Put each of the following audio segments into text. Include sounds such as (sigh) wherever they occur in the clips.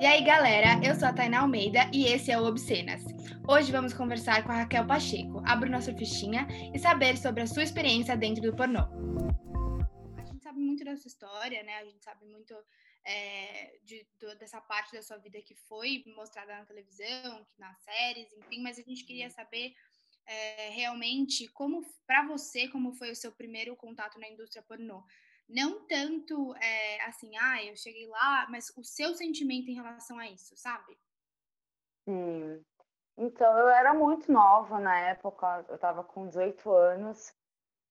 E aí, galera, eu sou a Tainá Almeida e esse é o Obscenas. Hoje vamos conversar com a Raquel Pacheco, abrir nossa fichinha e saber sobre a sua experiência dentro do pornô. A gente sabe muito da sua história, né? A gente sabe muito é, de, do, dessa parte da sua vida que foi mostrada na televisão, nas séries, enfim, mas a gente queria saber é, realmente como, para você, como foi o seu primeiro contato na indústria pornô não tanto é, assim, ah, eu cheguei lá, mas o seu sentimento em relação a isso, sabe? Sim. Então, eu era muito nova na época, eu estava com 18 anos,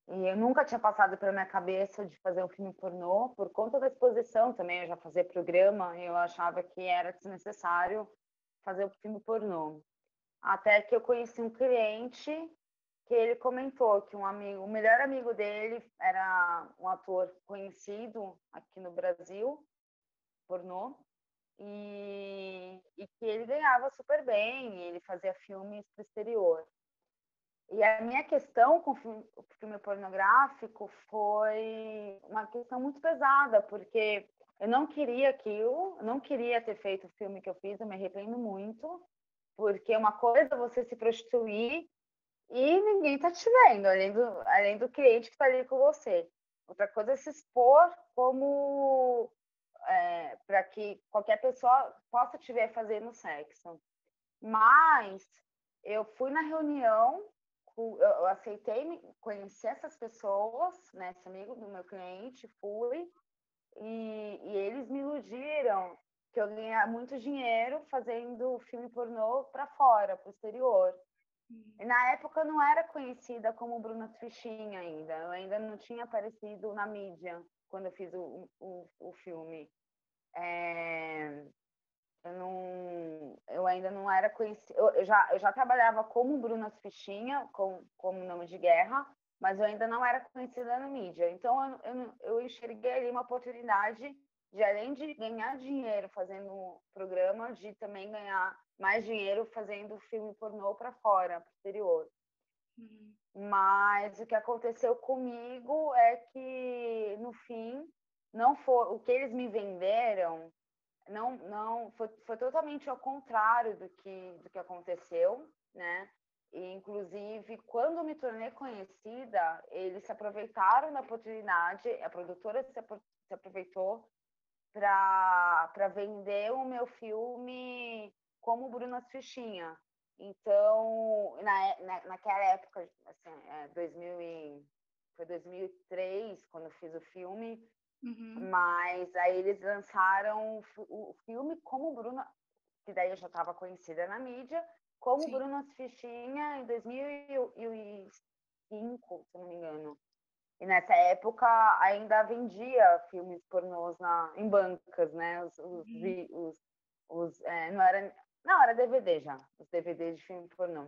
e eu nunca tinha passado pela minha cabeça de fazer um filme pornô, por conta da exposição também, eu já fazia programa, e eu achava que era desnecessário fazer um filme pornô. Até que eu conheci um cliente que ele comentou que um amigo, o melhor amigo dele era um ator conhecido aqui no Brasil, pornô, e, e que ele ganhava super bem, ele fazia filmes para o exterior. E a minha questão com o filme, pornográfico foi uma questão muito pesada, porque eu não queria aquilo, não queria ter feito o filme que eu fiz, eu me arrependo muito, porque uma coisa é você se prostituir e ninguém está te vendo, além do, além do cliente que está ali com você. Outra coisa é se expor como é, para que qualquer pessoa possa te ver fazendo sexo. Mas eu fui na reunião, eu aceitei conhecer essas pessoas, né, esse amigo do meu cliente, fui, e, e eles me iludiram que eu ganhar muito dinheiro fazendo filme pornô para fora, para o exterior. Na época eu não era conhecida como Bruna Fichinha ainda, eu ainda não tinha aparecido na mídia quando eu fiz o, o, o filme. É, eu, não, eu ainda não era conhecida, eu, eu, já, eu já trabalhava como Bruna Fichinha, com, como nome de guerra, mas eu ainda não era conhecida na mídia. Então eu, eu, eu enxerguei ali uma oportunidade de, além de ganhar dinheiro fazendo programa, de também ganhar mais dinheiro fazendo filme pornô para fora, para o exterior. Uhum. Mas o que aconteceu comigo é que, no fim, não foi o que eles me venderam não não foi, foi totalmente ao contrário do que do que aconteceu né e inclusive quando me tornei conhecida eles se aproveitaram da oportunidade a produtora se, se aproveitou para vender o meu filme como Bruna Fichinha. Então, na, na, naquela época, assim, é, 2000 e, foi 2003, quando eu fiz o filme, uhum. mas aí eles lançaram o, o, filme como Bruna, que daí eu já estava conhecida na mídia, como Sim. Bruna Fichinha em 2005, se não me engano. E nessa época ainda vendia filmes pornôs na, em bancas, né? Os, os, uhum. os, os é, não era não, era DVD já, os DVDs de filme pornô.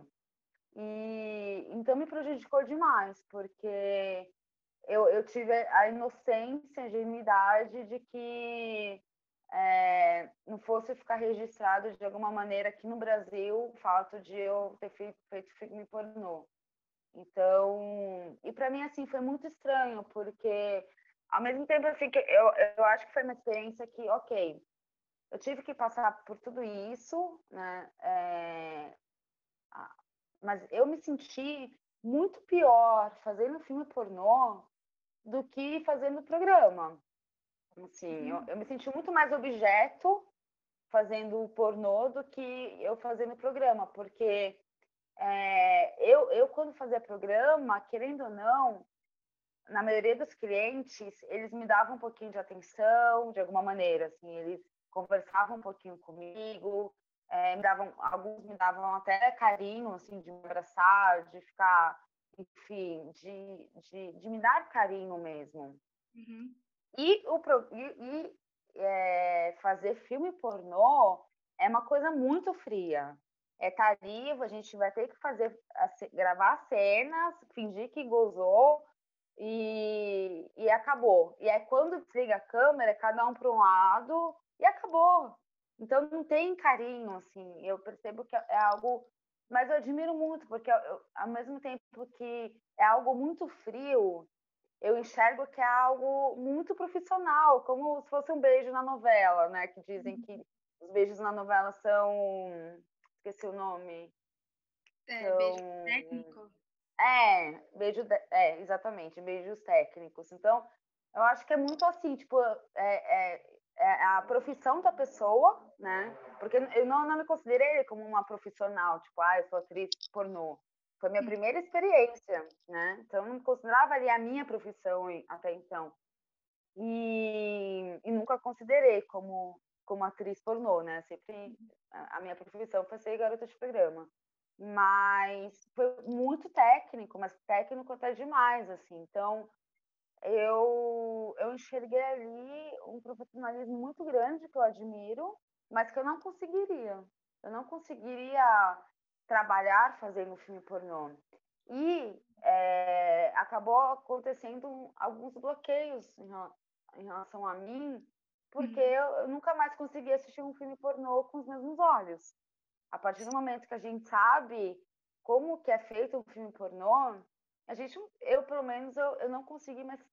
E então me prejudicou demais, porque eu, eu tive a inocência, a ingenuidade de que é, não fosse ficar registrado de alguma maneira aqui no Brasil o fato de eu ter feito, feito filme pornô. Então, e para mim assim foi muito estranho, porque ao mesmo tempo assim que eu, eu acho que foi uma experiência que, ok, eu tive que passar por tudo isso, né? É... Mas eu me senti muito pior fazendo filme pornô do que fazendo programa. Assim, uhum. eu, eu, me senti muito mais objeto fazendo pornô do que eu fazendo programa, porque é, eu, eu, quando fazia programa, querendo ou não, na maioria dos clientes, eles me davam um pouquinho de atenção, de alguma maneira, assim, eles conversavam um pouquinho comigo, é, me davam, alguns me davam até carinho, assim, de me abraçar, de ficar, enfim, de, de, de me dar carinho mesmo. Uhum. E, o, e, e é, fazer filme pornô é uma coisa muito fria. É tarifa, a gente vai ter que fazer, gravar cenas, fingir que gozou e, e acabou. E é quando desliga a câmera, cada um para um lado e acabou. Então não tem carinho, assim. Eu percebo que é algo. Mas eu admiro muito, porque eu, ao mesmo tempo que é algo muito frio, eu enxergo que é algo muito profissional, como se fosse um beijo na novela, né? Que dizem uhum. que os beijos na novela são. Esqueci o nome. É, são... beijo técnico. É, beijo. De... É, exatamente, beijos técnicos. Então, eu acho que é muito assim, tipo, é, é, é a profissão da pessoa, né? Porque eu não, não me considerei como uma profissional, tipo, ah, eu sou atriz pornô. Foi minha primeira experiência, né? Então, eu não considerava ali a minha profissão até então. E, e nunca considerei como, como atriz pornô, né? Sempre a minha profissão foi ser garota de programa. Mas foi muito técnico, mas técnico até demais, assim. Então, eu, eu enxerguei ali um profissionalismo muito grande que eu admiro, mas que eu não conseguiria. Eu não conseguiria trabalhar fazendo filme pornô. E é, acabou acontecendo alguns bloqueios em, relação a mim, porque uhum. eu, nunca mais consegui assistir um filme pornô com os mesmos olhos. A partir do momento que a gente sabe como que é feito um filme pornô, a gente, eu pelo menos, eu, eu não consegui mais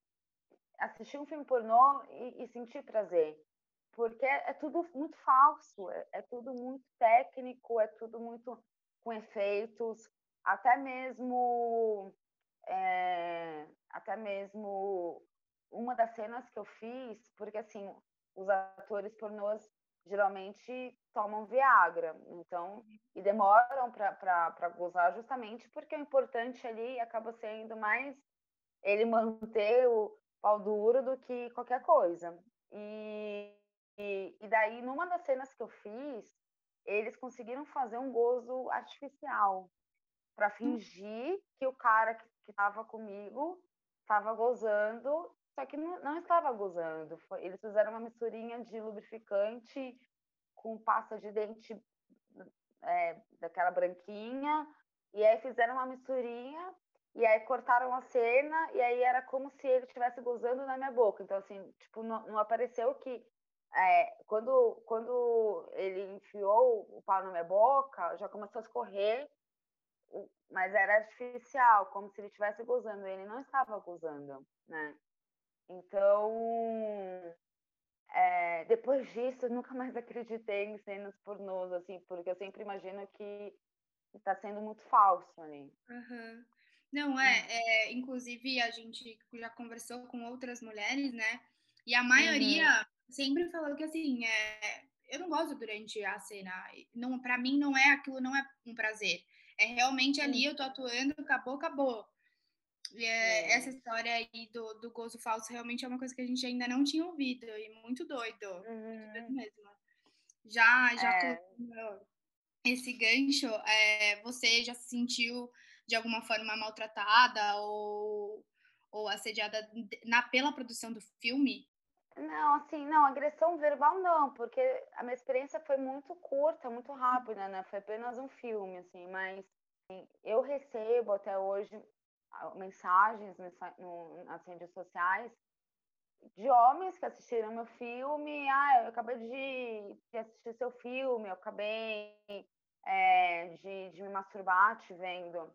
assistir um filme pornô e, e sentir prazer. Porque é, é tudo muito falso, é, é tudo muito técnico, é tudo muito com efeitos, até mesmo é, até mesmo uma das cenas que eu fiz, porque assim, os atores pornôs geralmente tomam Viagra, então, e demoram para gozar justamente porque o importante ali acaba sendo mais ele manter o pau duro do que qualquer coisa. E, e, e daí, numa das cenas que eu fiz, eles conseguiram fazer um gozo artificial para fingir que o cara que estava comigo estava gozando, só que não, não estava gozando. Foi, eles fizeram uma misturinha de lubrificante com pasta de dente é, daquela branquinha, e aí fizeram uma misturinha, e aí cortaram a cena, e aí era como se ele estivesse gozando na minha boca. Então, assim, tipo, não, não apareceu que é, quando, quando ele enfiou o pau na minha boca, já começou a escorrer, mas era artificial, como se ele estivesse gozando. Ele não estava gozando, né? Então, é, depois disso, eu nunca mais acreditei em cenas pornôs, assim, porque eu sempre imagino que está sendo muito falso ali. Uhum. Não, é, hum. é, inclusive a gente já conversou com outras mulheres, né? E a maioria uhum sempre falou que assim, é, eu não gosto durante a cena. Não, para mim não é aquilo, não é um prazer. É realmente ali eu tô atuando, acabou, acabou. É, é. Essa história aí do, do gozo falso realmente é uma coisa que a gente ainda não tinha ouvido e muito doido, uhum. muito doido mesmo. Já, já é. esse gancho, é, você já se sentiu de alguma forma maltratada ou, ou assediada na, pela produção do filme? Não, assim, não, agressão verbal não, porque a minha experiência foi muito curta, muito rápida, né? Foi apenas um filme, assim, mas assim, eu recebo até hoje mensagens nas redes sociais de homens que assistiram meu filme. Ah, eu acabei de, assistir seu filme, eu acabei é, de, de me masturbar te vendo.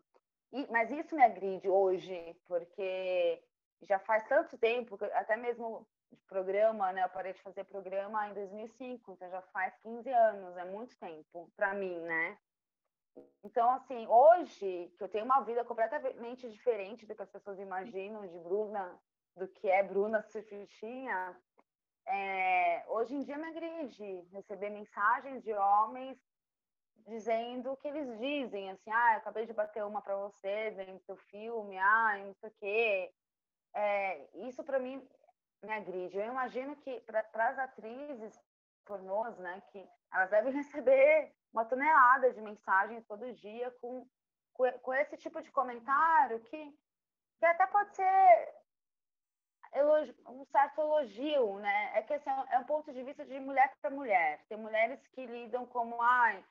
E, mas isso me agride hoje, porque já faz tanto tempo, até mesmo programa, né? Eu parei de fazer programa em 2005, então já faz 15 anos, é muito tempo para mim, né? Então, assim, hoje, que eu tenho uma vida completamente diferente do que as pessoas imaginam de Bruna, do que é Bruna Surfistinha, é, hoje em dia me agride receber mensagens de homens dizendo o que eles dizem, assim, ah, eu acabei de bater uma para você, vendo seu filme, ah, não sei o quê. É, isso para mim me agride. Eu imagino que para as atrizes pornôs, né, que elas devem (laughs) receber uma tonelada de mensagens todo dia com, com, com esse tipo de comentário que, que até pode ser elogio, um certo elogio, né? É que assim, é um ponto de vista de mulher para mulher. Tem mulheres que lidam como, ai,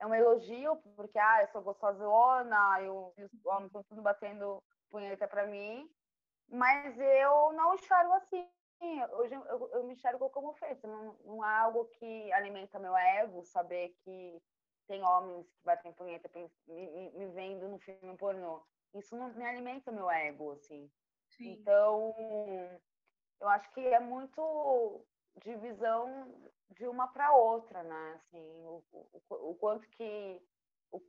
é um elogio, porque, ah, eu sou gostosona, eu, os homens estão tudo batendo punheta para mim mas eu não enxergo assim. Hoje eu, eu me enxergo como feito. Não, não é algo que alimenta meu ego, saber que tem homens que batem punheta me, me, vendo no filme pornô. Isso não me alimenta meu ego, assim. Sim. Então, eu acho que é muito divisão de uma para outra, né? Assim, o, o, o quanto que o,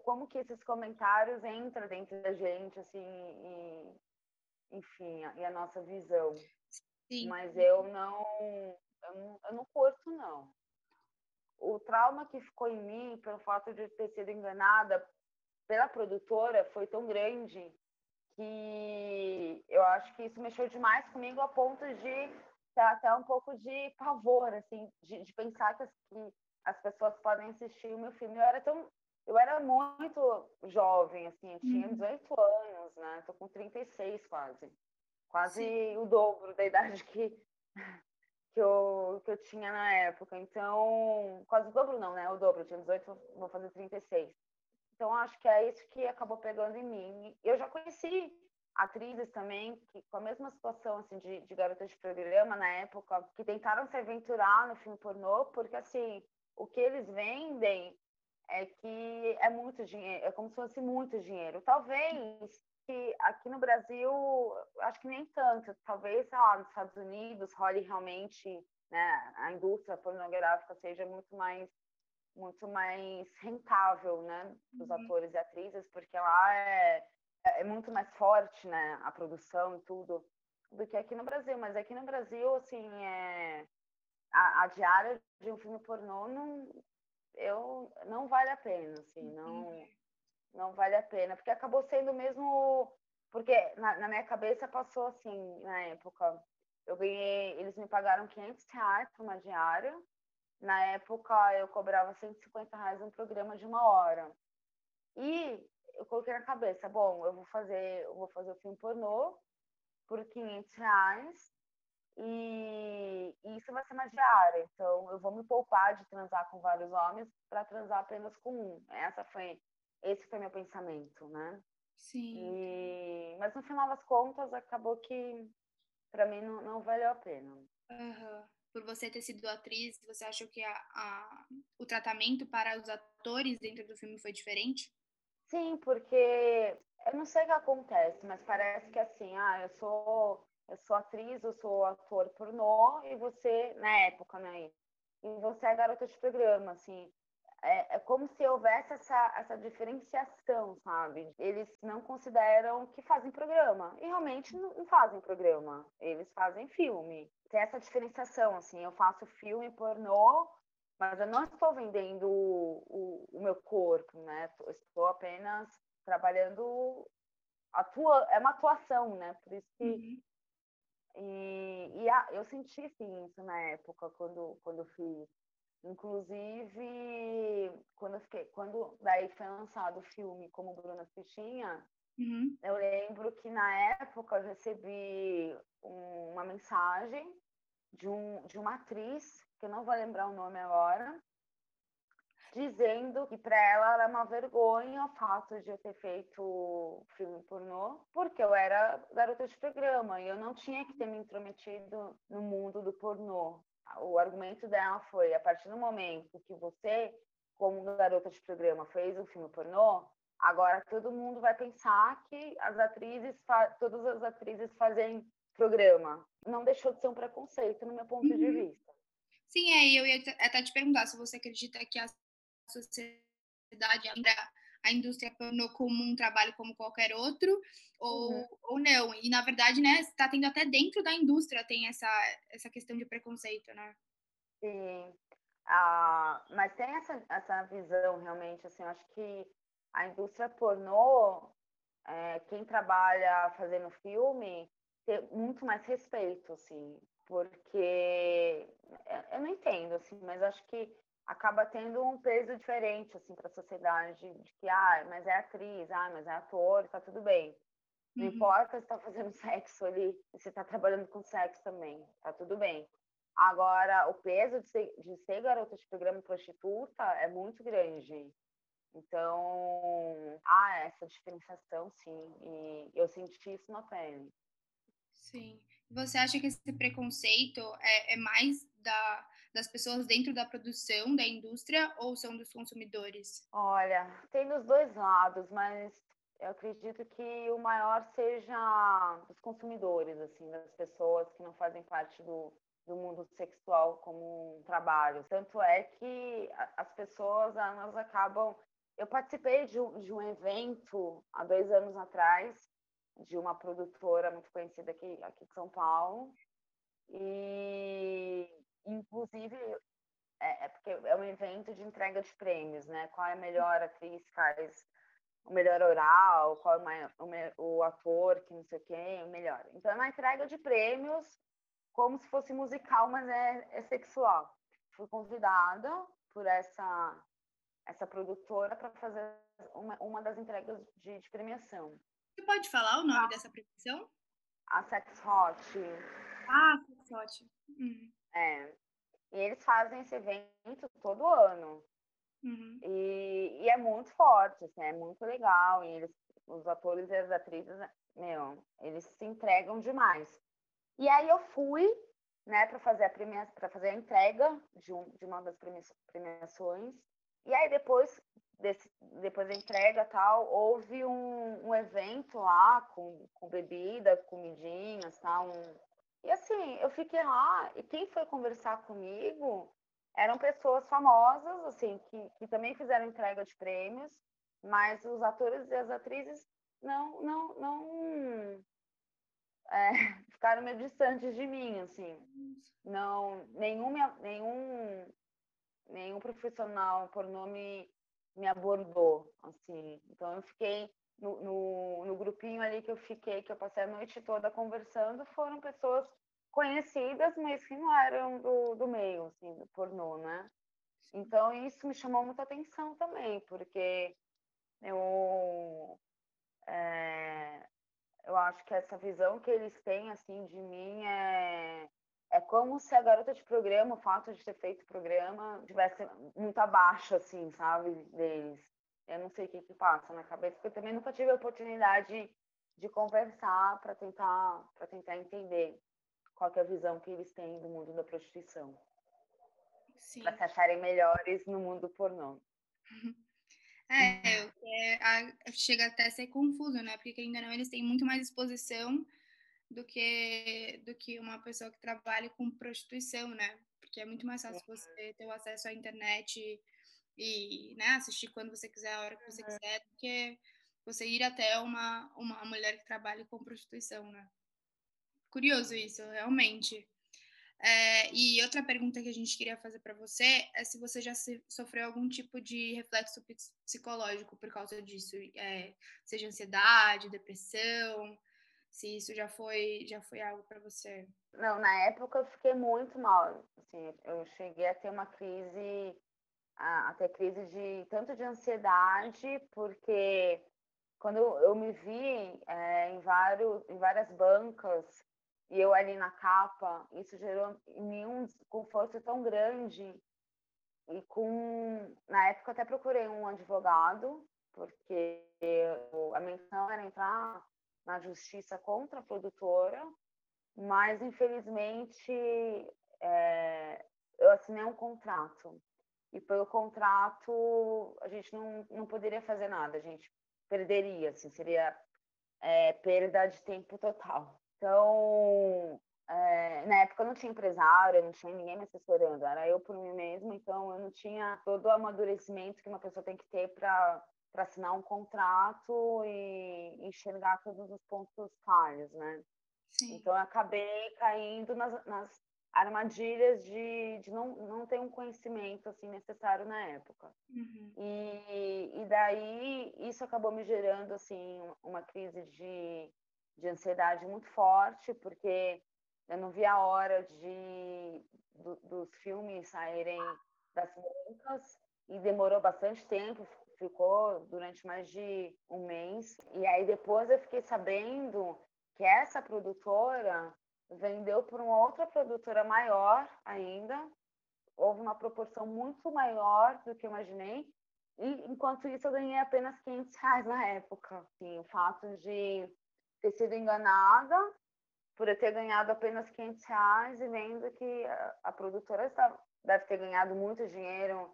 como que esses comentários entram dentro da gente, assim, e, enfim, e a nossa visão. Sim. Mas eu não, eu não, eu não curto, não. O trauma que ficou em mim pelo fato de ter sido enganada pela produtora foi tão grande que eu acho que isso mexeu demais comigo a ponto de ter até um pouco de pavor, assim, de, de pensar que as, que as pessoas podem assistir o meu filme. Eu era tão eu era muito jovem, assim, eu tinha 18 uhum. Anos, né? Tô com 36 quase. Quase Sim. o dobro da idade que, que, eu, que eu tinha na época. Então, quase o dobro não, né? O dobro, eu tinha 18, vou fazer 36. Então, acho que é isso que acabou pegando em mim. Eu já conheci atrizes também que com a mesma situação assim de, de garotas de programa na época que tentaram se aventurar no filme pornô porque assim o que eles vendem é que é muito dinheiro é como se fosse muito dinheiro talvez que aqui no Brasil acho que nem tanto talvez sei lá nos Estados Unidos role realmente né a indústria pornográfica seja muito mais muito mais rentável, né, dos uhum. atores e atrizes, porque lá é, é muito mais forte, né, a produção e tudo, do que aqui no Brasil. Mas aqui no Brasil, assim, é, a, a diária de um filme pornô não, eu, não vale a pena, assim, não, não vale a pena, porque acabou sendo mesmo, porque na, na minha cabeça passou assim, na época, eu ganhei, eles me pagaram 500 reais por uma diária, na época, eu cobrava 150 reais um programa de uma hora. E eu coloquei na cabeça, bom, eu vou fazer, eu vou fazer o filme pornô por 500 reais e, e isso vai ser uma diária. Então, eu vou me poupar de transar com vários homens para transar apenas com um. Essa foi, esse foi meu pensamento, né? Sim. E, mas no final das contas, acabou que para mim não, não valeu a pena. Uhum por você ter sido atriz, você acha que a, a, o tratamento para os atores dentro do filme foi diferente? Sim, porque eu não sei o que acontece, mas parece que assim, ah, eu sou eu sou atriz, eu sou ator pornô e você na época, né? E você é garota de programa, assim. É, é como se houvesse essa, essa diferenciação, sabe? Eles não consideram que fazem programa. E realmente não fazem programa. Eles fazem filme. Tem essa diferenciação, assim. Eu faço filme pornô, mas eu não estou vendendo o, o, o meu corpo, né? Estou apenas trabalhando. Atua, é uma atuação, né? Por isso que. Uhum. E, e a, eu senti sim isso na época, quando, quando eu fiz Inclusive, quando, eu fiquei, quando daí foi lançado o filme Como Bruna Fichinha, uhum. eu lembro que na época eu recebi um, uma mensagem de, um, de uma atriz, que eu não vou lembrar o nome agora, dizendo que para ela era uma vergonha o fato de eu ter feito filme pornô, porque eu era garota de programa e eu não tinha que ter me intrometido no mundo do pornô o argumento dela foi: a partir do momento que você, como garota de programa, fez um filme pornô, agora todo mundo vai pensar que as atrizes, todas as atrizes fazem programa. Não deixou de ser um preconceito, no meu ponto uhum. de vista. Sim, é, eu ia até te perguntar se você acredita que a sociedade ainda a indústria pornô como um trabalho como qualquer outro, ou, uhum. ou não. E, na verdade, né, está tendo até dentro da indústria tem essa, essa questão de preconceito, né? Sim. Ah, mas tem essa, essa visão, realmente, assim, eu acho que a indústria pornô, é, quem trabalha fazendo filme, tem muito mais respeito, assim, porque eu não entendo, assim, mas acho que acaba tendo um peso diferente assim para a sociedade de que ah mas é atriz ah mas é ator tá tudo bem. Não uhum. importa se está fazendo (laughs) sexo ali se está trabalhando com sexo também tá tudo bem. Agora o peso de ser, de ser garota de programa prostituta é muito grande. Então há essa diferenciação sim e eu senti isso na pele. Sim. Você acha que esse preconceito é, é mais da das pessoas dentro da produção, da indústria, ou são dos consumidores? Olha, tem dos dois lados, mas eu acredito que o maior seja dos consumidores, assim, das pessoas que não fazem parte do, do mundo sexual como um trabalho. Tanto é que as pessoas elas acabam. Eu participei de um, de um evento há dois anos atrás de uma produtora muito conhecida aqui, aqui de São Paulo e inclusive é, é, porque é um evento de entrega de prêmios, né? Qual é a melhor atriz faz o melhor oral, qual é o, o ator que não sei quem, o melhor. Então é uma entrega de prêmios como se fosse musical, mas é, é sexual. Fui convidada por essa essa produtora para fazer uma, uma das entregas de, de, premiação. Você pode falar o nome ah, dessa premiação? A Sex Hot. Ah, Sex Hot. Uhum. É. E eles fazem esse evento todo ano. Uhum. E, e, é muito forte, assim, é muito legal. E eles, os atores e as atrizes, meu, eles se entregam demais. E aí eu fui, né, para fazer a premia, para fazer a entrega de, um, de uma das premiações. E aí depois desse, depois da entrega tal, houve um, um evento lá com, com bebida, comidinhas, tal, um, e assim, eu fiquei lá, e quem foi conversar comigo eram pessoas famosas, assim, que, que também fizeram entrega de prêmios, mas os atores e as atrizes não, não, não é, (laughs) ficaram meio distantes de mim, assim. Não, nenhum, nenhum, nenhum profissional por nome me abordou, assim. Então eu fiquei no, no, no, grupinho ali que eu fiquei, que eu passei a noite toda conversando, foram pessoas conhecidas, mas que não eram do, do meio, assim, do pornô, né? Então, isso me chamou muita atenção também, porque eu, é, eu acho que essa visão que eles têm, assim, de mim é, é como se a garota de programa, o fato de ter feito programa, tivesse muito abaixo, assim, sabe, deles. Eu não sei o que, que passa na cabeça, porque eu também nunca tive a oportunidade de conversar para tentar, tentar entender qual é a visão que eles têm do mundo da prostituição. Para se acharem melhores no mundo pornô. (laughs) É, é, chega até a ser confuso, né? Porque ainda não eles têm muito mais exposição do que do que uma pessoa que trabalha com prostituição, né? Porque é muito mais fácil você ter o acesso à internet e né, assistir quando você quiser, a hora que você quiser, do que você ir até uma, uma mulher que trabalha com prostituição, né? Curioso isso, realmente. É, e outra pergunta que a gente queria fazer para você é se você já se, sofreu algum tipo de reflexo psicológico por causa disso, é, seja ansiedade, depressão, se isso já foi já foi algo para você. Não, na época eu fiquei muito mal. Assim, eu cheguei a ter uma crise a, ter crise de tanto de ansiedade, porque quando eu me vi é, em, vários, em várias bancas e eu ali na capa, isso gerou em mim um desconforto tão grande. E com. Na época, eu até procurei um advogado, porque a menção era entrar na justiça contra a produtora, mas infelizmente é, eu assinei um contrato e pelo contrato a gente não, não poderia fazer nada, a gente perderia, assim, seria é, perda de tempo total. Então, é, na época eu não tinha empresário, não tinha ninguém me assessorando, era eu por mim mesma, então eu não tinha todo o amadurecimento que uma pessoa tem que ter para assinar um contrato e enxergar todos os pontos falhos, né? Sim. Então eu acabei caindo nas, nas armadilhas de, de não, não ter um conhecimento assim necessário na época. Uhum. E, e daí isso acabou me gerando assim uma crise de, de ansiedade muito forte, porque eu não vi a hora de do, dos filmes saírem das bancas e demorou bastante tempo, ficou durante mais de um mês. E aí depois eu fiquei sabendo que essa produtora vendeu para uma outra produtora maior ainda. Houve uma proporção muito maior do que eu imaginei. E enquanto isso, eu ganhei apenas 500 reais na época. Assim, o fato de ter sido enganada por eu ter ganhado apenas 500 reais e vendo que a, a produtora está, deve ter ganhado muito dinheiro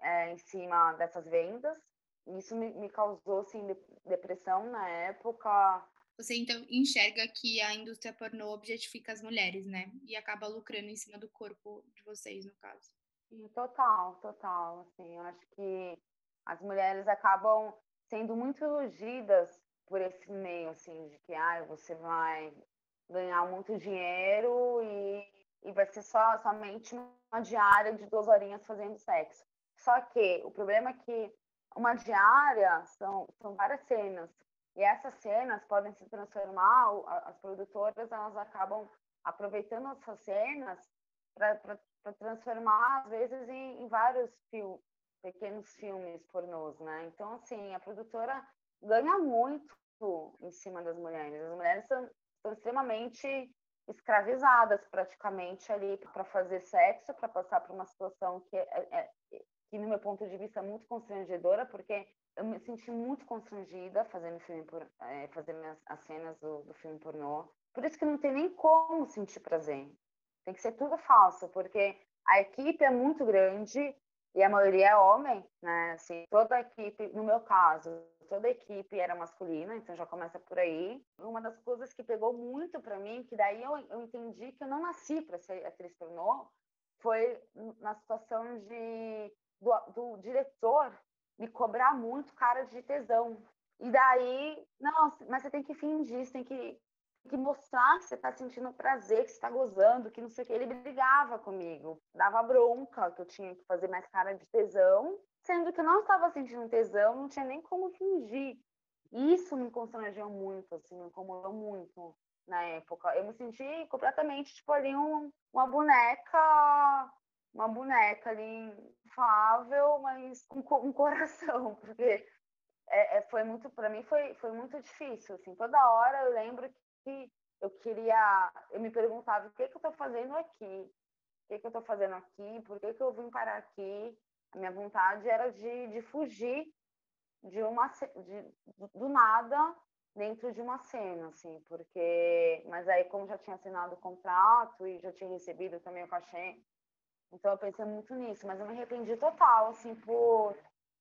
é, em cima dessas vendas. isso me, me causou, assim, depressão na época. Você, então, enxerga que a indústria pornô objetifica as mulheres, né? E acaba lucrando em cima do corpo de vocês, no caso. Total, total. Assim, eu acho que as mulheres acabam sendo muito iludidas por esse meio, assim, de que ah, você vai ganhar muito dinheiro e, e vai ser só somente uma diária de duas horinhas fazendo sexo. Só que o problema é que uma diária são, são várias cenas. E essas cenas podem se transformar, as produtoras elas acabam aproveitando essas cenas para transformar, às vezes, em, em vários fil pequenos filmes pornôs, né? Então, assim, a produtora ganha muito em cima das mulheres. As mulheres são, são extremamente escravizadas praticamente ali para fazer sexo, para passar por uma situação que, é, é, que, no meu ponto de vista, é muito constrangedora, porque eu me senti muito constrangida fazendo filme por, é, fazendo as, as cenas do, do filme pornô. Por isso que não tem nem como sentir prazer. Tem que ser tudo falso, porque a equipe é muito grande, e a maioria é homem, né? Assim, toda a equipe, no meu caso, toda a equipe era masculina, então já começa por aí. Uma das coisas que pegou muito para mim, que daí eu, eu entendi que eu não nasci para ser atriz pornô, foi na situação de do, do diretor me cobrar muito cara de tesão. E daí, não, mas você tem que fingir, você tem que que mostrar que você está sentindo prazer, que você está gozando, que não sei o que. Ele brigava comigo, dava bronca, que eu tinha que fazer mais cara de tesão, sendo que eu não estava sentindo tesão, não tinha nem como fingir. Isso me constrangeu muito, assim, me incomodou muito na época. Eu me senti completamente, tipo, ali um, uma boneca, uma boneca ali, fável, mas com um coração, (laughs) porque é, é, foi muito, para mim foi, foi muito difícil, assim, toda hora eu lembro que eu queria, eu me perguntava o que, que eu estou fazendo aqui, o que, que eu estou fazendo aqui, por que, que eu vim parar aqui. A minha vontade era de, de fugir de uma de, do nada dentro de uma cena, assim, porque, mas aí como já tinha assinado o contrato e já tinha recebido também o cachê, então eu pensei muito nisso, mas eu me arrependi total, assim, por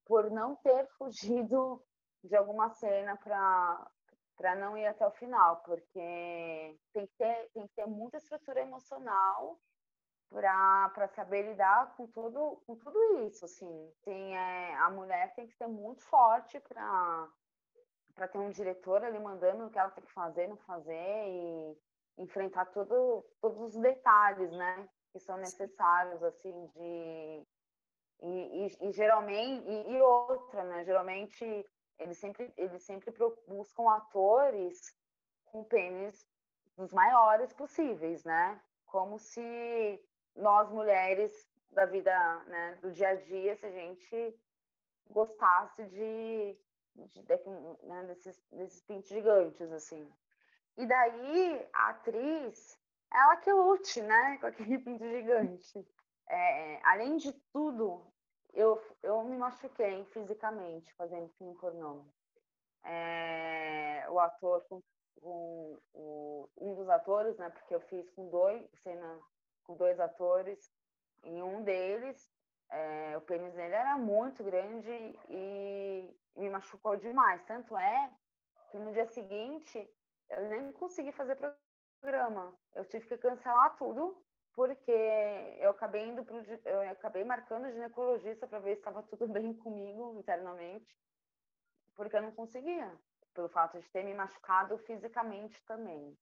por não ter fugido de alguma cena para para não ir até o final, porque tem que ter, tem que ter muita estrutura emocional para saber lidar com tudo, com tudo isso, assim. Tem, é, a mulher tem que ser muito forte para ter um diretor ali mandando o que ela tem que fazer, não fazer e enfrentar todo, todos os detalhes, né, que são necessários, assim, de e, e, e geralmente e, e outra, né, geralmente eles sempre, eles sempre buscam atores com pênis dos maiores possíveis, né? Como se nós mulheres da vida, né, do dia a dia, se a gente gostasse de, de, de né, desses, desses pintos gigantes, assim. E daí a atriz, ela que lute, né, (laughs) com aquele pinto gigante. É, além de tudo, eu, eu me machuquei fisicamente fazendo filme pornô. É, o ator com, o, um dos atores, né? Porque eu fiz com dois cena com dois atores e um deles é, o pênis dele era muito grande e, e me machucou demais. Tanto é que no dia seguinte eu nem consegui fazer programa. Eu tive que cancelar tudo porque eu acabei indo pro, eu acabei marcando o ginecologista para ver se estava tudo bem (laughs) comigo internamente, porque eu não conseguia, pelo fato de ter me machucado fisicamente também.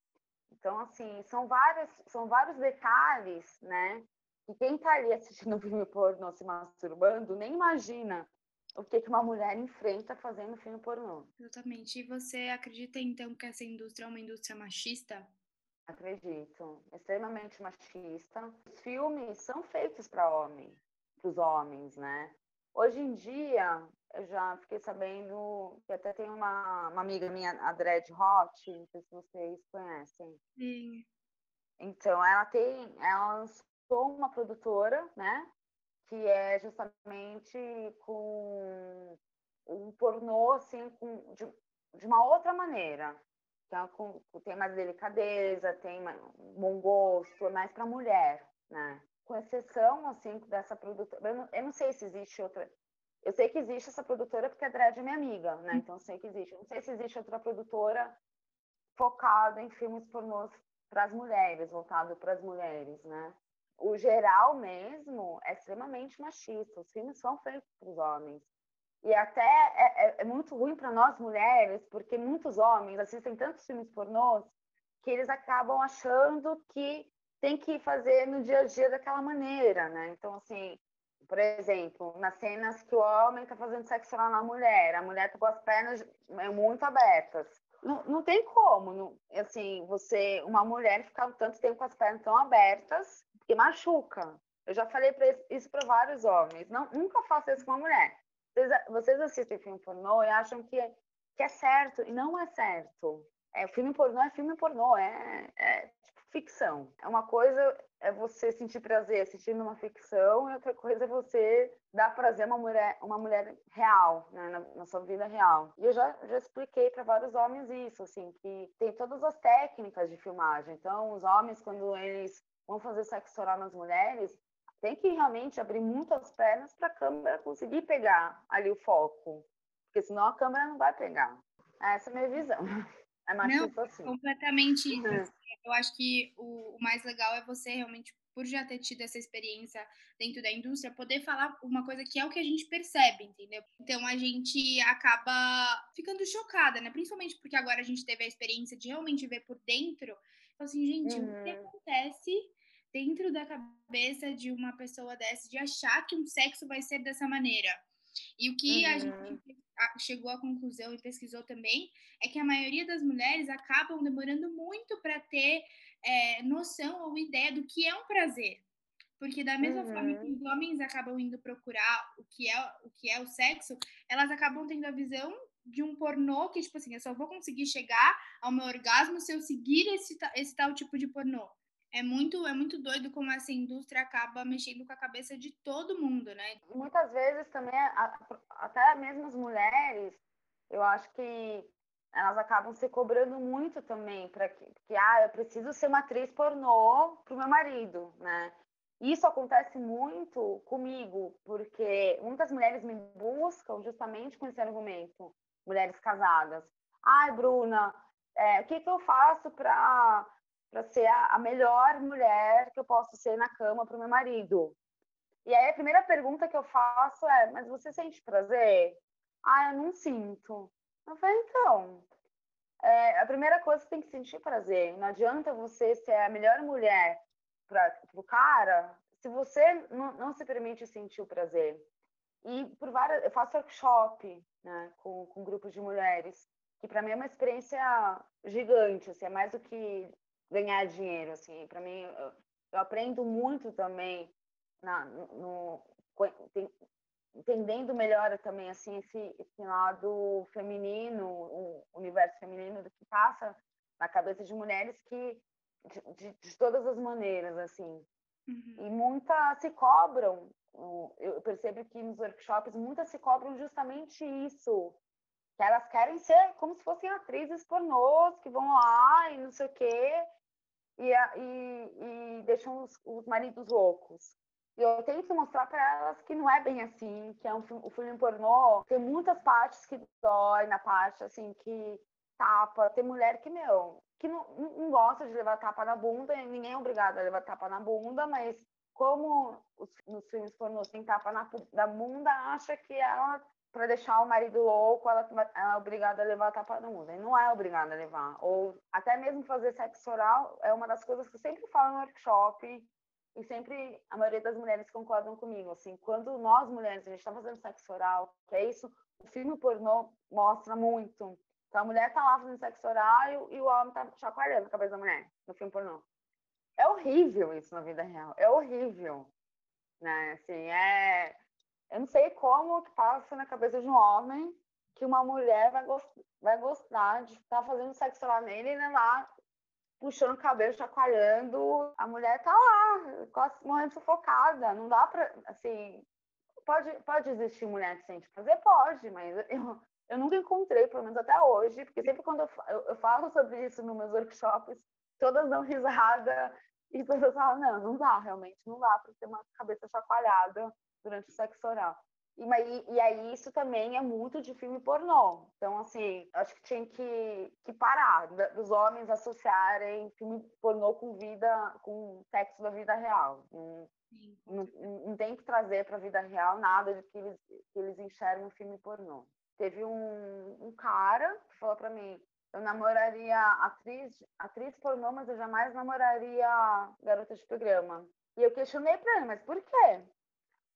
Então, assim, são vários, são vários detalhes, né? Que quem está ali assistindo (laughs) o filme pornô se masturbando nem imagina o que, que uma mulher enfrenta fazendo filme pornô. Exatamente. E você acredita, então, que essa indústria é uma indústria machista? Acredito. Extremamente machista. Os filmes são feitos para homem, para os homens, né? Hoje em dia, eu já fiquei sabendo que até tem uma, uma amiga minha, a Dread Hot, não sei se vocês conhecem. Sim. Então, ela tem, ela lançou uma produtora, né? Que é justamente com um pornô, assim, com, de, de uma outra maneira. Então, com, tem mais delicadeza, tem bom gosto, é mais para mulher, né? Com exceção, assim, dessa produtora. Eu não, eu não sei se existe outra. Eu sei que existe essa produtora porque a Dredd é minha amiga, né? Então eu sei que existe. Não sei se existe outra produtora focada em filmes pornôs para as mulheres, voltado para as mulheres, né? O geral mesmo é extremamente machista. Os filmes são feitos para os homens. E até é, é, é muito ruim para nós mulheres, porque muitos homens assistem tantos filmes pornôs que eles acabam achando que tem que fazer no dia a dia daquela maneira, né? Então, assim, por exemplo, nas cenas que o homem está fazendo sexo oral na mulher, a mulher está com as pernas muito abertas. Não, não tem como, não, assim, você, uma mulher ficar tanto tempo com as pernas tão abertas, que machuca. Eu já falei isso para vários homens. Não, nunca faça isso com uma mulher. Vocês, vocês assistem filme pornô e acham que, é, que é certo, e não é certo. É, filme pornô é filme pornô, é, é tipo ficção. É uma coisa é você sentir prazer assistindo uma ficção e outra coisa é você dar prazer a uma mulher, uma mulher real, né, na, na sua vida real. E eu já, já expliquei para vários homens isso, assim, que tem todas as técnicas de filmagem. Então, os homens, quando eles vão fazer sexo oral nas mulheres, tem que realmente abrir muitas pernas para a câmera conseguir pegar ali o foco, porque senão a câmera não vai pegar. Essa é a minha visão. (laughs) É machista não, assim. Completamente isso. Uhum. Eu acho que o, o mais legal é você realmente por já ter tido essa experiência dentro da indústria, poder falar uma coisa que é o que a gente percebe, entendeu? Então a gente acaba ficando chocada, né? Principalmente porque agora a gente teve a experiência de realmente ver por dentro. Então, assim, gente, uhum. o que uhum. acontece dentro da cabeça de uma pessoa dessa de achar que um sexo vai ser dessa maneira? E o que uhum. a gente chegou à conclusão e pesquisou também é que a maioria das mulheres acabam demorando muito para ter é, noção ou ideia do que é um prazer. Porque da mesma uhum. forma que uhum. os homens acabam indo procurar o que é o que é o sexo, elas acabam tendo a visão de um pornô que tipo assim, eu só vou conseguir chegar ao meu orgasmo se eu seguir esse, esse tal tipo de pornô. É muito, é muito doido como essa indústria acaba mexendo com a cabeça de todo mundo, né? Muitas vezes também, até mesmo as mulheres, eu acho que elas acabam se cobrando muito também para que, que, ah, eu preciso ser uma atriz pornô para o meu marido, né? Isso acontece muito comigo, porque muitas mulheres me buscam justamente com esse argumento, mulheres casadas. Ai, Bruna, é, o que, que eu faço para para ser a, a, melhor mulher que eu posso ser na cama para o meu marido. E aí a primeira pergunta que eu faço é: mas você sente prazer? Ah, eu não sinto. Eu falei, então, é, a primeira coisa você tem que sentir prazer. Não adianta você ser a melhor mulher para o cara se você não, não, se permite sentir o prazer. E por várias, eu faço workshop né, com, com grupos de mulheres, que para mim é uma experiência gigante, assim, é mais do que ganhar dinheiro, assim. Para mim, eu, eu, aprendo muito também na, no, entendendo melhor também assim esse, esse lado feminino, o universo feminino do que passa na cabeça de mulheres que de, de, de todas as maneiras assim uhum. e muitas se cobram eu percebo que nos workshops muitas se cobram justamente isso que elas querem ser como se fossem atrizes pornôs que vão lá e não sei o quê e, e, e deixam os, os, maridos loucos. E eu tenho que mostrar para elas que não é bem assim, que é um, o filme pornô tem muitas partes que dói na parte assim que tapa. Tem mulher que, meu, que não, não gosta de levar tapa na bunda, ninguém é obrigado a levar tapa na bunda, mas como os, nos filmes pornôs tem tapa na, na bunda, acha que ela para deixar o marido louco, ela, ela, é obrigada a levar a tapa no mundo. E não é obrigada a levar. Ou até mesmo fazer sexo oral é uma das coisas que eu sempre falo no workshop e sempre a maioria das mulheres concordam comigo. Assim, quando nós mulheres a gente está fazendo sexo oral, que é isso, o filme pornô mostra muito. Então a mulher tá lá fazendo sexo oral e, e o homem tá chacoalhando a cabeça da mulher no filme pornô. É horrível isso na vida real. É horrível. Né? Assim, é eu não sei como que passa na cabeça de um homem que uma mulher vai, gost vai gostar de estar tá fazendo sexo lá nele, né, lá puxando o cabelo, chacoalhando. A mulher tá lá, quase morrendo sufocada. Não dá pra, assim, pode, pode existir mulher que sente prazer? Pode, mas (laughs) eu, eu nunca encontrei, pelo menos até hoje, porque sempre quando eu falo sobre isso nos meus workshops, todas dão risada e todas falam, não, não dá, realmente, não dá para ter uma cabeça chacoalhada durante o sexo oral. E, e, aí isso também é muito de filme pornô. Então, assim, acho que tinha que, que parar dos homens associarem filme pornô com vida, com sexo da vida real. Não, não, não tem que trazer para a vida real nada de que eles, que eles enxergam filme pornô. Teve um, um cara que falou para mim, eu namoraria atriz, atriz pornô, mas eu jamais namoraria garota de programa. E eu questionei para ele, mas por quê?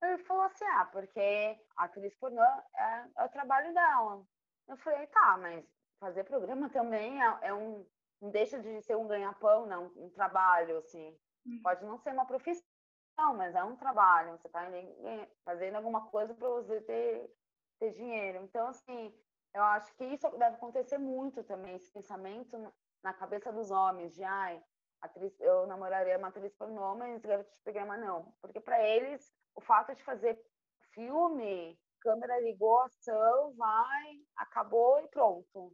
Ele falou assim, ah, porque a atriz pornô é, é o trabalho dela. Eu falei, tá, mas fazer programa também é, é um, não deixa de ser um ganha-pão, não, um trabalho, assim. Hum. Pode não ser uma profissão, mas é um trabalho. Você está fazendo alguma coisa para você ter, ter dinheiro. Então, assim, eu acho que isso deve acontecer muito também, esse pensamento na cabeça dos homens, de, ai, atriz, eu namoraria uma atriz pornô, mas garota de programa não. Porque para eles o fato de fazer filme, câmera ligou, ação, vai, acabou e pronto.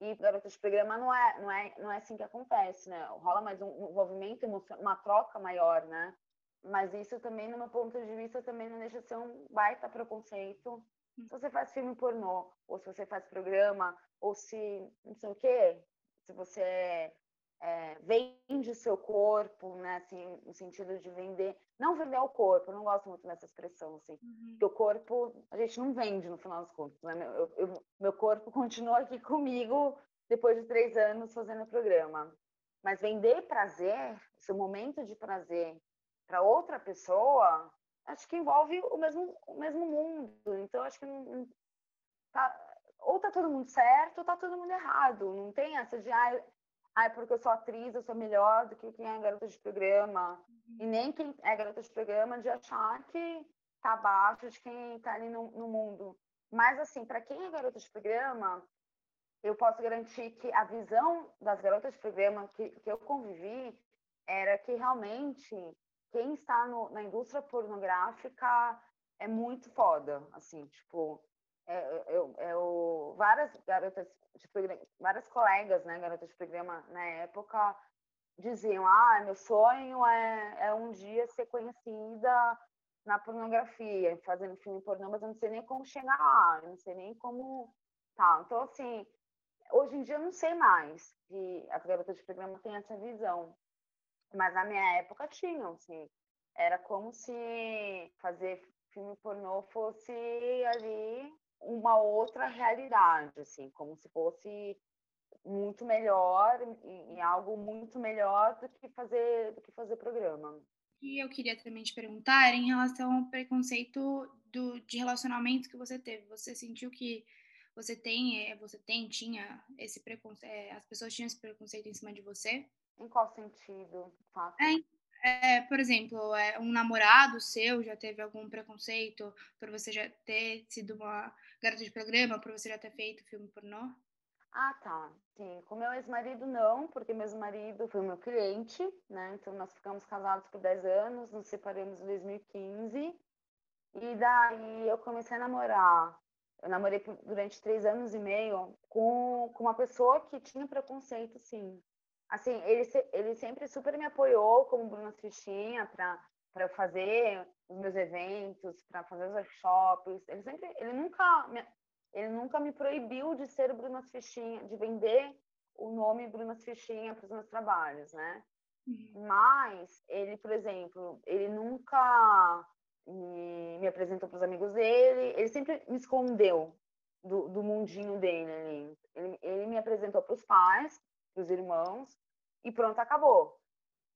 E garota de programa não é, não é, não é assim que acontece, né? Rola mais um envolvimento, uma troca maior, né? Mas isso também, no meu ponto de vista, também não deixa de ser um baita preconceito. Se você faz filme pornô, ou se você faz programa, ou se não sei o quê, se você é é, vende seu corpo, né, assim, no sentido de vender, não vender o corpo, eu não gosto muito dessa expressão, assim, uhum. porque o corpo a gente não vende no final das contas, né, meu, eu, meu corpo (laughs) continua aqui comigo depois de três anos fazendo o programa, mas vender prazer, seu momento de prazer para outra pessoa, acho que envolve o mesmo, o mesmo mundo, então acho que não, tá, ou tá todo mundo certo ou tá todo mundo errado, não tem essa de, ah, ah, é porque eu sou atriz, eu sou melhor do que quem é garota de programa. Uhum. E nem quem é garota de programa de achar que tá abaixo de quem tá ali no, no mundo. Mas, assim, para quem é garota de programa, eu posso garantir que a visão das garotas de programa que, que eu convivi era que realmente quem está no, na indústria pornográfica é muito foda, assim, tipo, é, eu, eu, várias garotas de programa, várias colegas, né, garotas de programa na época, diziam: Ah, meu sonho é, é um dia ser conhecida na pornografia, fazendo filme pornô, mas eu não sei nem como chegar lá, eu não sei nem como. Tá, então, assim, hoje em dia eu não sei mais que as garotas de programa têm essa visão, mas na minha época tinham, assim, era como se fazer filme pornô fosse ali uma outra realidade, assim, como se fosse muito melhor e, algo muito melhor do que fazer do que fazer programa. E eu queria também te perguntar em relação ao preconceito do, de relacionamento que você teve. Você sentiu que você tem, é, você tem, tinha esse preconceito, é, as pessoas tinham esse preconceito em cima de você? Em qual sentido? Fato? É, é, por exemplo, é, um namorado seu já teve algum preconceito por você já ter sido uma garota de programa, por você já ter feito filme pornô? Ah, tá. Sim, com meu ex-marido não, porque meu ex-marido foi meu cliente, né? Então nós ficamos casados por 10 anos, nos separamos em 2015. E daí eu comecei a namorar. Eu namorei durante três anos e meio com, com uma pessoa que tinha preconceito, sim assim, ele, ele sempre super me apoiou como Bruna Fichinha para fazer os meus eventos, para fazer os workshops. Ele sempre, ele nunca, me, ele nunca me proibiu de ser Bruna Fichinha, de vender o nome Bruna Fichinha para os meus trabalhos, né? Uhum. Mas ele, por exemplo, ele nunca me, me apresentou para os amigos dele, ele sempre me escondeu do, do mundinho dele ali. Ele, ele me apresentou para os pais, para os irmãos, e pronto, acabou.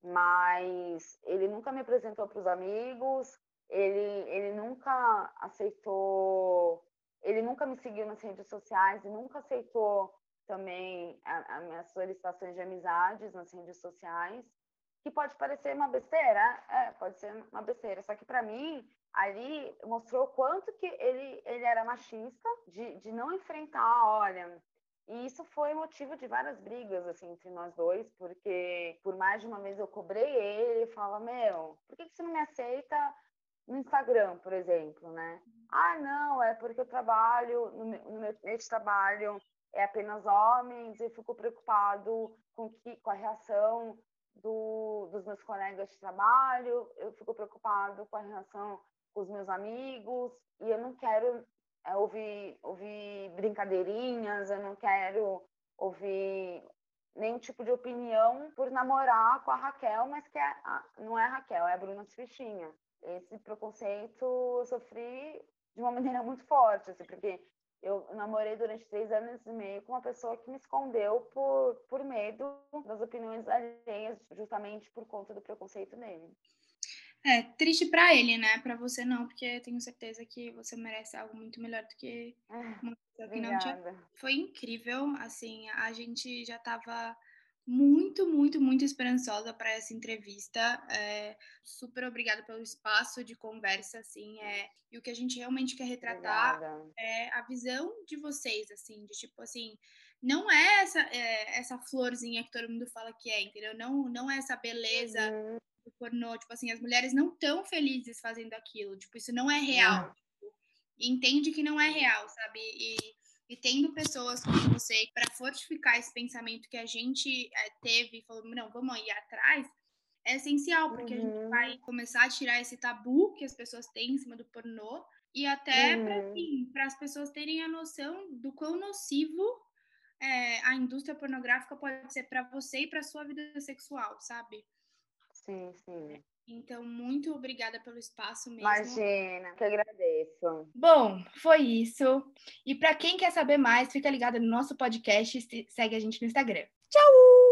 Mas ele nunca me apresentou para os amigos, ele, ele nunca aceitou, ele nunca me seguiu nas redes sociais e nunca aceitou também as minhas solicitações de amizades nas redes sociais, que pode parecer uma besteira, é, pode ser uma besteira, só que para mim ali mostrou quanto que ele, ele era machista, de, de não enfrentar, olha, e isso foi motivo de várias brigas assim entre nós dois, porque por mais de uma vez eu cobrei ele e fala: Meu, por que você não me aceita no Instagram, por exemplo, né? Ah, não, é porque eu trabalho, no meu, no meu trabalho é apenas homens e fico preocupado com, que, com a reação do, dos meus colegas de trabalho, eu fico preocupado com a reação com os meus amigos, e eu não quero ouvir, ouvir brincadeirinhas, eu não quero ouvir nenhum tipo de opinião por namorar com a Raquel, mas que é, não é a Raquel, é a Bruna Fichinha. Esse preconceito eu sofri de uma (laughs) maneira muito forte, assim, porque eu namorei durante três anos e meio com uma pessoa que me escondeu por, por medo das opiniões alheias, justamente por conta do preconceito dele. É, triste para ele, né? Para você não, porque tenho certeza que você merece algo muito melhor do que ah, uma pessoa que não tinha. Foi incrível, assim, a gente já estava muito, muito, muito esperançosa para essa entrevista. É, super obrigada pelo espaço de conversa, assim, é, e o que a gente realmente quer retratar obrigada. é a visão de vocês, assim, de tipo assim, não é essa, é, essa florzinha que todo mundo fala que é, entendeu? Não, não é essa beleza uhum do pornô, tipo assim, as mulheres não estão felizes fazendo aquilo, tipo, isso não é real. Tipo, entende que não é real, sabe? E, e tendo pessoas como você para fortificar esse pensamento que a gente é, teve, falou, não, vamos ir atrás, é essencial, porque uhum. a gente uhum. vai começar a tirar esse tabu que as pessoas têm em cima do pornô e até uhum. para as pessoas terem a noção do quão nocivo é, a indústria pornográfica pode ser para você e para sua vida sexual, sabe? Sim, sim. Então, muito obrigada pelo espaço mesmo. Imagina, que agradeço. Bom, foi isso. E para quem quer saber mais, fica ligado no nosso podcast e segue a gente no Instagram. Tchau!